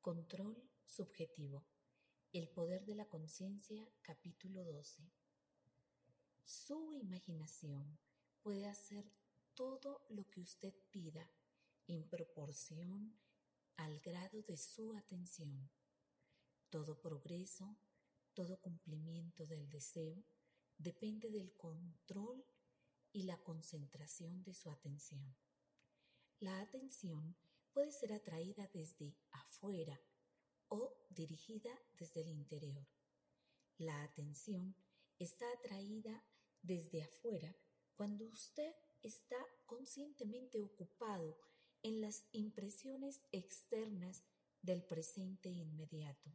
Control subjetivo. El poder de la conciencia, capítulo 12. Su imaginación puede hacer todo lo que usted pida en proporción al grado de su atención. Todo progreso, todo cumplimiento del deseo depende del control y la concentración de su atención. La atención puede ser atraída desde afuera o dirigida desde el interior. La atención está atraída desde afuera cuando usted está conscientemente ocupado en las impresiones externas del presente inmediato.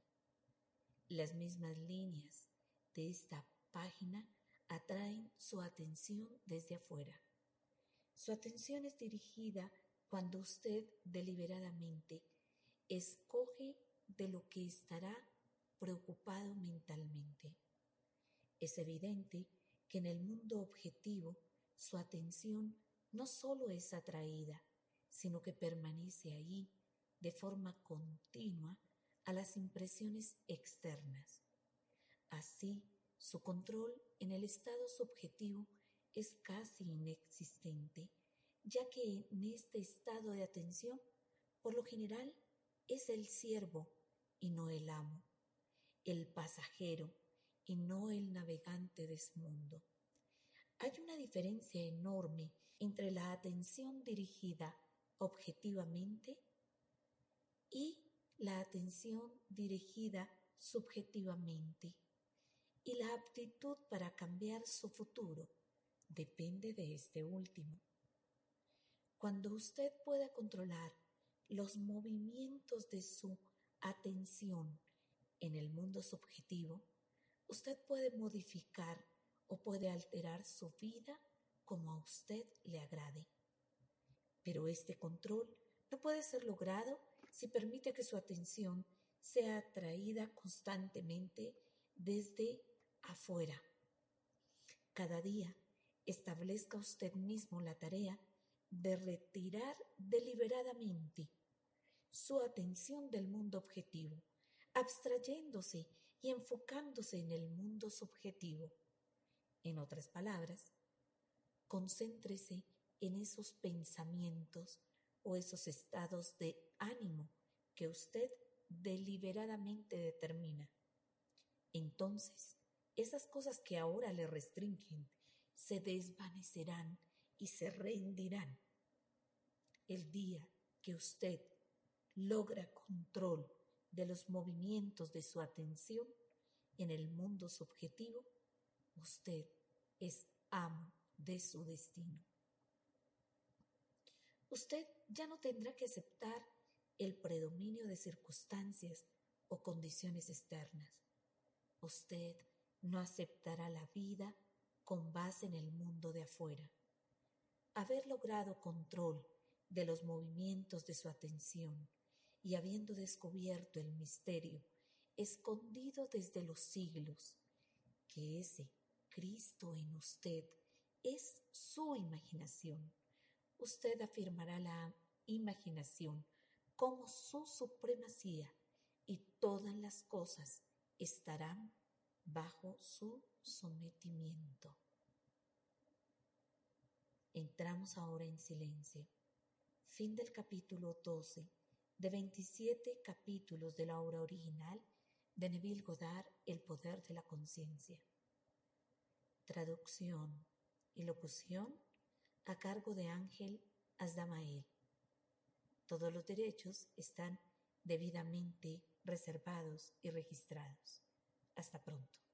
Las mismas líneas de esta página atraen su atención desde afuera. Su atención es dirigida cuando usted deliberadamente escoge de lo que estará preocupado mentalmente. Es evidente que en el mundo objetivo su atención no solo es atraída, sino que permanece ahí de forma continua a las impresiones externas. Así, su control en el estado subjetivo es casi inexistente, ya que en este estado de atención, por lo general, es el siervo y no el amo, el pasajero y no el navegante de su mundo. Hay una diferencia enorme entre la atención dirigida objetivamente y la atención dirigida subjetivamente. Y la aptitud para cambiar su futuro depende de este último. Cuando usted pueda controlar los movimientos de su atención en el mundo subjetivo, usted puede modificar o puede alterar su vida como a usted le agrade. Pero este control no puede ser logrado si permite que su atención sea atraída constantemente desde afuera. Cada día establezca usted mismo la tarea de retirar deliberadamente su atención del mundo objetivo, abstrayéndose y enfocándose en el mundo subjetivo. En otras palabras, concéntrese en esos pensamientos o esos estados de ánimo que usted deliberadamente determina. Entonces, esas cosas que ahora le restringen se desvanecerán y se rendirán. El día que usted logra control de los movimientos de su atención en el mundo subjetivo, usted es amo de su destino. Usted ya no tendrá que aceptar el predominio de circunstancias o condiciones externas. Usted no aceptará la vida con base en el mundo de afuera. Haber logrado control de los movimientos de su atención y habiendo descubierto el misterio escondido desde los siglos, que ese Cristo en usted es su imaginación. Usted afirmará la imaginación como su supremacía y todas las cosas estarán bajo su sometimiento. Entramos ahora en silencio. Fin del capítulo 12 de 27 capítulos de la obra original de Neville Goddard, El poder de la conciencia. Traducción y locución a cargo de Ángel Asdamael. Todos los derechos están debidamente reservados y registrados. Hasta pronto.